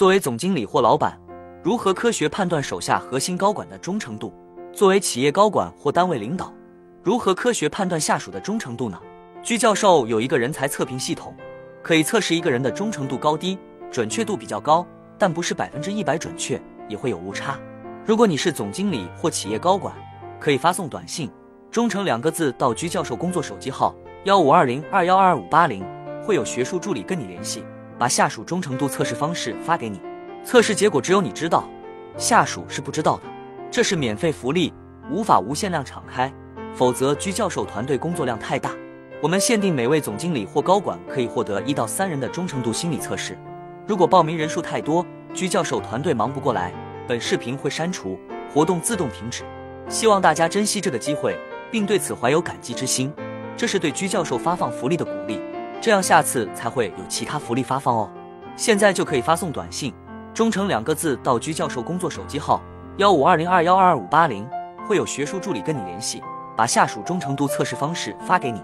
作为总经理或老板，如何科学判断手下核心高管的忠诚度？作为企业高管或单位领导，如何科学判断下属的忠诚度呢？居教授有一个人才测评系统，可以测试一个人的忠诚度高低，准确度比较高，但不是百分之一百准确，也会有误差。如果你是总经理或企业高管，可以发送短信“忠诚”两个字到居教授工作手机号幺五二零二幺二五八零，会有学术助理跟你联系。把下属忠诚度测试方式发给你，测试结果只有你知道，下属是不知道的。这是免费福利，无法无限量敞开，否则居教授团队工作量太大。我们限定每位总经理或高管可以获得一到三人的忠诚度心理测试。如果报名人数太多，居教授团队忙不过来，本视频会删除，活动自动停止。希望大家珍惜这个机会，并对此怀有感激之心。这是对居教授发放福利的鼓励。这样下次才会有其他福利发放哦。现在就可以发送短信“忠诚”两个字到居教授工作手机号幺五二零二幺二五八零，会有学术助理跟你联系，把下属忠诚度测试方式发给你。